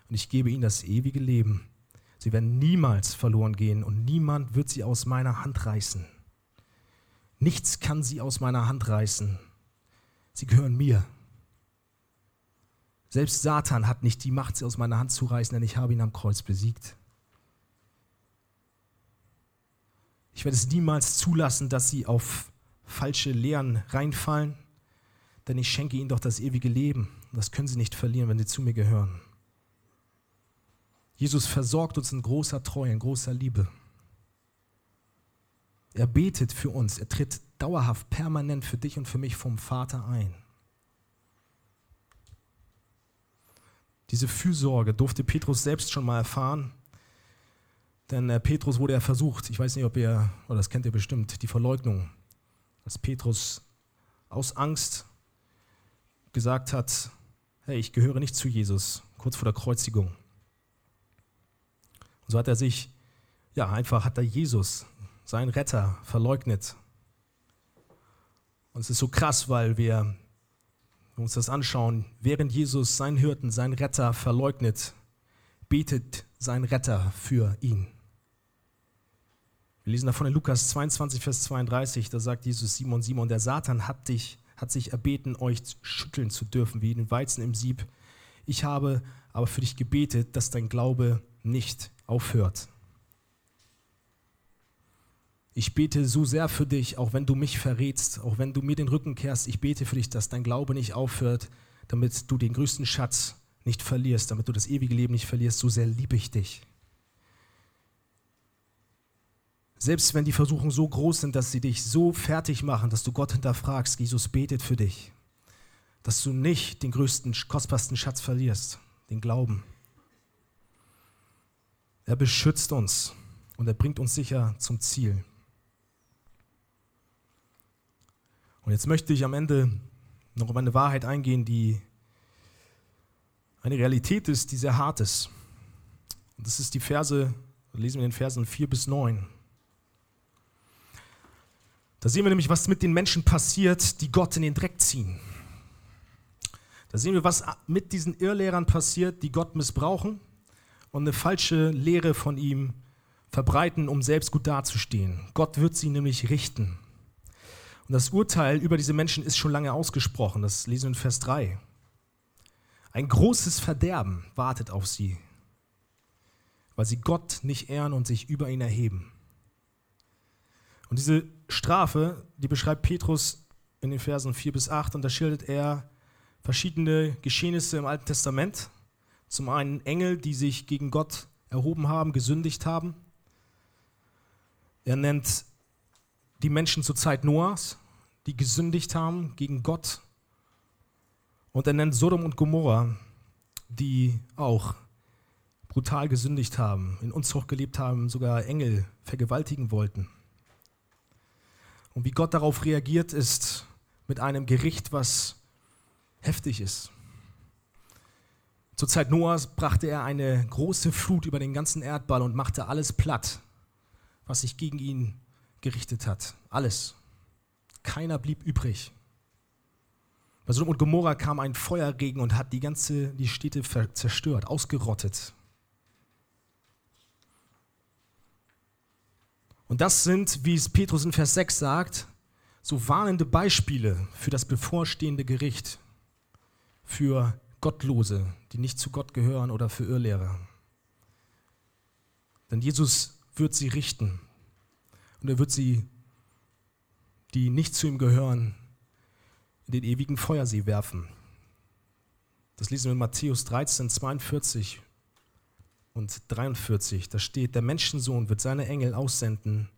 S1: und ich gebe ihnen das ewige Leben. Sie werden niemals verloren gehen und niemand wird sie aus meiner Hand reißen. Nichts kann sie aus meiner Hand reißen. Sie gehören mir. Selbst Satan hat nicht die Macht, sie aus meiner Hand zu reißen, denn ich habe ihn am Kreuz besiegt. Ich werde es niemals zulassen, dass sie auf falsche Lehren reinfallen, denn ich schenke ihnen doch das ewige Leben. Das können sie nicht verlieren, wenn sie zu mir gehören. Jesus versorgt uns in großer Treue, in großer Liebe. Er betet für uns, er tritt dauerhaft, permanent für dich und für mich vom Vater ein. Diese Fürsorge durfte Petrus selbst schon mal erfahren. Denn äh, Petrus wurde ja versucht, ich weiß nicht, ob ihr, oder das kennt ihr bestimmt, die Verleugnung. Als Petrus aus Angst gesagt hat, hey, ich gehöre nicht zu Jesus, kurz vor der Kreuzigung. Und so hat er sich, ja, einfach hat er Jesus, seinen Retter, verleugnet. Und es ist so krass, weil wir uns das anschauen, während Jesus seinen Hirten, seinen Retter verleugnet, betet sein Retter für ihn. Wir lesen davon in Lukas 22, Vers 32, da sagt Jesus Simon, Simon, der Satan hat dich, hat sich erbeten, euch schütteln zu dürfen, wie den Weizen im Sieb. Ich habe aber für dich gebetet, dass dein Glaube nicht aufhört. Ich bete so sehr für dich, auch wenn du mich verrätst, auch wenn du mir den Rücken kehrst. Ich bete für dich, dass dein Glaube nicht aufhört, damit du den größten Schatz nicht verlierst, damit du das ewige Leben nicht verlierst. So sehr liebe ich dich. Selbst wenn die Versuchungen so groß sind, dass sie dich so fertig machen, dass du Gott hinterfragst, Jesus betet für dich, dass du nicht den größten, kostbarsten Schatz verlierst, den Glauben. Er beschützt uns und er bringt uns sicher zum Ziel. Und jetzt möchte ich am Ende noch um eine Wahrheit eingehen, die eine Realität ist, die sehr hart ist. Und das ist die Verse, lesen wir in den Versen 4 bis 9. Da sehen wir nämlich, was mit den Menschen passiert, die Gott in den Dreck ziehen. Da sehen wir, was mit diesen Irrlehrern passiert, die Gott missbrauchen und eine falsche Lehre von ihm verbreiten, um selbst gut dazustehen. Gott wird sie nämlich richten. Und das Urteil über diese Menschen ist schon lange ausgesprochen. Das lesen wir in Vers 3. Ein großes Verderben wartet auf sie, weil sie Gott nicht ehren und sich über ihn erheben. Und diese Strafe, die beschreibt Petrus in den Versen 4 bis 8 und da schildert er verschiedene Geschehnisse im Alten Testament. Zum einen Engel, die sich gegen Gott erhoben haben, gesündigt haben. Er nennt die Menschen zur Zeit Noahs, die gesündigt haben gegen Gott. Und er nennt Sodom und Gomorra, die auch brutal gesündigt haben, in Unzucht gelebt haben, sogar Engel vergewaltigen wollten. Und wie Gott darauf reagiert, ist mit einem Gericht, was heftig ist. Zur Zeit Noahs brachte er eine große Flut über den ganzen Erdball und machte alles platt, was sich gegen ihn gerichtet hat. Alles. Keiner blieb übrig. Bei Sodom und Gomorra kam ein Feuerregen und hat die ganze die Städte zerstört, ausgerottet. Und das sind, wie es Petrus in Vers 6 sagt, so warnende Beispiele für das bevorstehende Gericht, für Gottlose, die nicht zu Gott gehören oder für Irrlehrer. Denn Jesus wird sie richten und er wird sie, die nicht zu ihm gehören, in den ewigen Feuersee werfen. Das lesen wir in Matthäus 13, 42 und 43, da steht, der Menschensohn wird seine Engel aussenden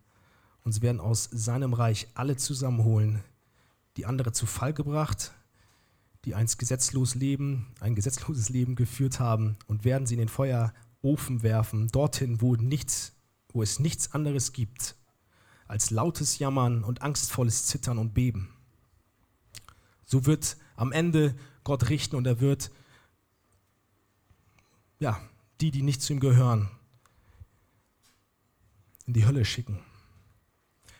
S1: und sie werden aus seinem Reich alle zusammenholen, die andere zu Fall gebracht, die einst gesetzlos leben, ein gesetzloses Leben geführt haben und werden sie in den Feuerofen werfen, dorthin, wo, nichts, wo es nichts anderes gibt als lautes Jammern und angstvolles Zittern und Beben. So wird am Ende Gott richten und er wird ja, die, die nicht zu ihm gehören, in die Hölle schicken.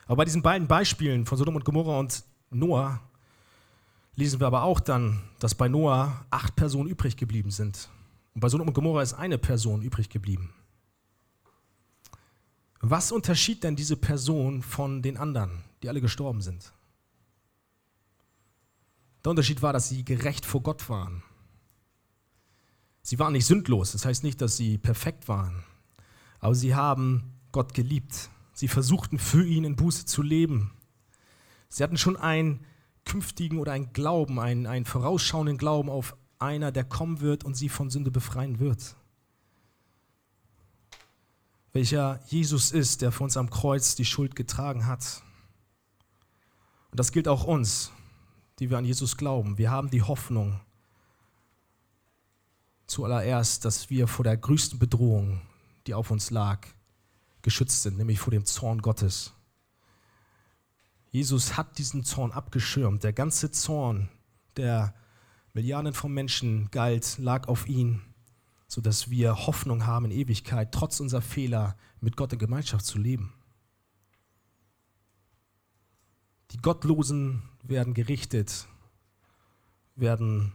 S1: Aber bei diesen beiden Beispielen von Sodom und Gomorra und Noah lesen wir aber auch dann, dass bei Noah acht Personen übrig geblieben sind. Und bei Sodom und Gomorra ist eine Person übrig geblieben. Was unterschied denn diese Person von den anderen, die alle gestorben sind? Der Unterschied war, dass sie gerecht vor Gott waren. Sie waren nicht sündlos, das heißt nicht, dass sie perfekt waren, aber sie haben Gott geliebt. Sie versuchten für ihn in Buße zu leben. Sie hatten schon einen künftigen oder einen Glauben, einen, einen vorausschauenden Glauben auf einer, der kommen wird und sie von Sünde befreien wird. Welcher Jesus ist, der für uns am Kreuz die Schuld getragen hat. Und das gilt auch uns, die wir an Jesus glauben. Wir haben die Hoffnung, zuallererst, dass wir vor der größten Bedrohung, die auf uns lag, geschützt sind, nämlich vor dem Zorn Gottes. Jesus hat diesen Zorn abgeschirmt. Der ganze Zorn, der Milliarden von Menschen galt, lag auf ihn, sodass wir Hoffnung haben in Ewigkeit, trotz unserer Fehler mit Gott in Gemeinschaft zu leben. Die Gottlosen werden gerichtet, werden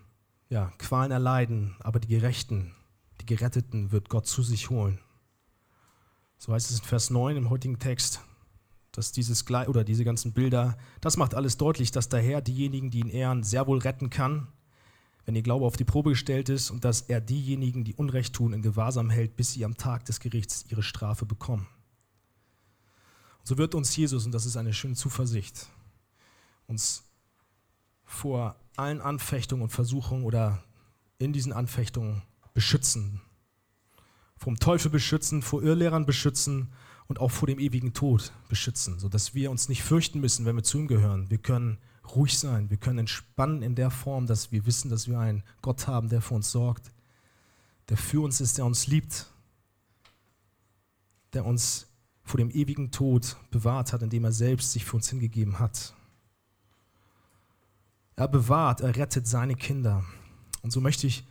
S1: ja, Qualen erleiden, aber die Gerechten, die Geretteten wird Gott zu sich holen. So heißt es in Vers 9 im heutigen Text, dass dieses oder diese ganzen Bilder, das macht alles deutlich, dass der Herr diejenigen, die ihn ehren, sehr wohl retten kann, wenn ihr Glaube auf die Probe gestellt ist und dass er diejenigen, die Unrecht tun, in Gewahrsam hält, bis sie am Tag des Gerichts ihre Strafe bekommen. Und so wird uns Jesus, und das ist eine schöne Zuversicht, uns vor allen Anfechtungen und Versuchungen oder in diesen Anfechtungen beschützen. Vom Teufel beschützen, vor Irrlehrern beschützen und auch vor dem ewigen Tod beschützen, sodass wir uns nicht fürchten müssen, wenn wir zu ihm gehören. Wir können ruhig sein, wir können entspannen in der Form, dass wir wissen, dass wir einen Gott haben, der für uns sorgt, der für uns ist, der uns liebt, der uns vor dem ewigen Tod bewahrt hat, indem er selbst sich für uns hingegeben hat. Er bewahrt, er rettet seine Kinder. Und so möchte ich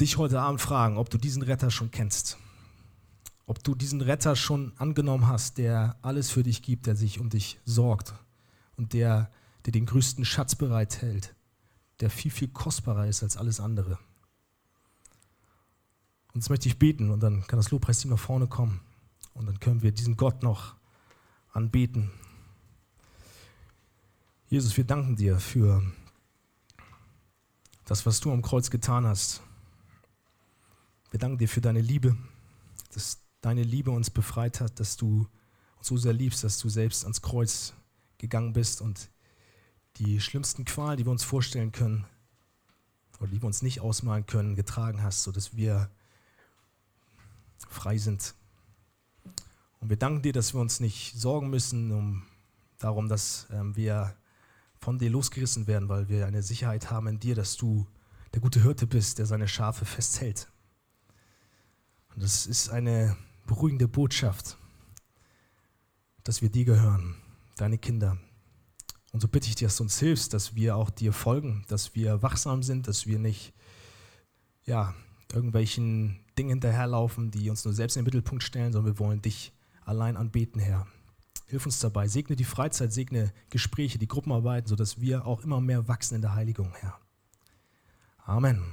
S1: dich heute Abend fragen, ob du diesen Retter schon kennst. Ob du diesen Retter schon angenommen hast, der alles für dich gibt, der sich um dich sorgt und der dir den größten Schatz bereithält, der viel, viel kostbarer ist als alles andere. Und jetzt möchte ich beten und dann kann das Lobpreisteam nach vorne kommen und dann können wir diesen Gott noch anbeten. Jesus, wir danken dir für das, was du am Kreuz getan hast. Wir danken dir für deine Liebe, dass deine Liebe uns befreit hat, dass du uns so sehr liebst, dass du selbst ans Kreuz gegangen bist und die schlimmsten Qualen, die wir uns vorstellen können oder die wir uns nicht ausmalen können, getragen hast, sodass wir frei sind. Und wir danken dir, dass wir uns nicht sorgen müssen um, darum, dass ähm, wir von dir losgerissen werden, weil wir eine Sicherheit haben in dir, dass du der gute Hirte bist, der seine Schafe festhält. Und das ist eine beruhigende Botschaft, dass wir dir gehören, deine Kinder. Und so bitte ich dir, dass du uns hilfst, dass wir auch dir folgen, dass wir wachsam sind, dass wir nicht ja, irgendwelchen Dingen hinterherlaufen, die uns nur selbst in den Mittelpunkt stellen, sondern wir wollen dich allein anbeten, Herr. Hilf uns dabei. Segne die Freizeit, segne Gespräche, die Gruppenarbeiten, sodass wir auch immer mehr wachsen in der Heiligung, Herr. Amen.